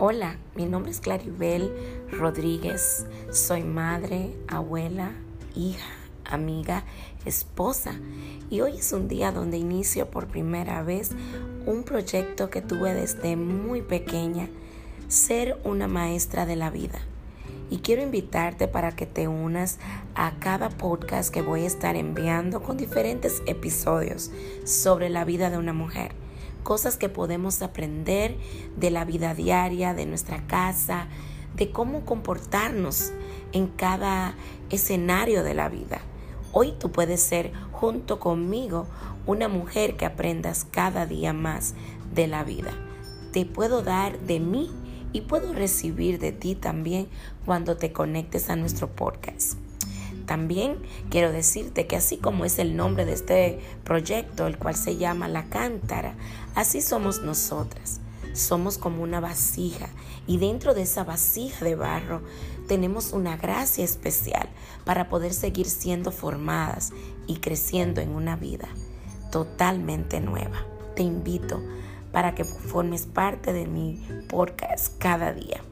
Hola, mi nombre es Claribel Rodríguez. Soy madre, abuela, hija, amiga, esposa. Y hoy es un día donde inicio por primera vez un proyecto que tuve desde muy pequeña, ser una maestra de la vida. Y quiero invitarte para que te unas a cada podcast que voy a estar enviando con diferentes episodios sobre la vida de una mujer cosas que podemos aprender de la vida diaria, de nuestra casa, de cómo comportarnos en cada escenario de la vida. Hoy tú puedes ser junto conmigo una mujer que aprendas cada día más de la vida. Te puedo dar de mí y puedo recibir de ti también cuando te conectes a nuestro podcast. También quiero decirte que así como es el nombre de este proyecto, el cual se llama La Cántara, así somos nosotras. Somos como una vasija y dentro de esa vasija de barro tenemos una gracia especial para poder seguir siendo formadas y creciendo en una vida totalmente nueva. Te invito para que formes parte de mi podcast cada día.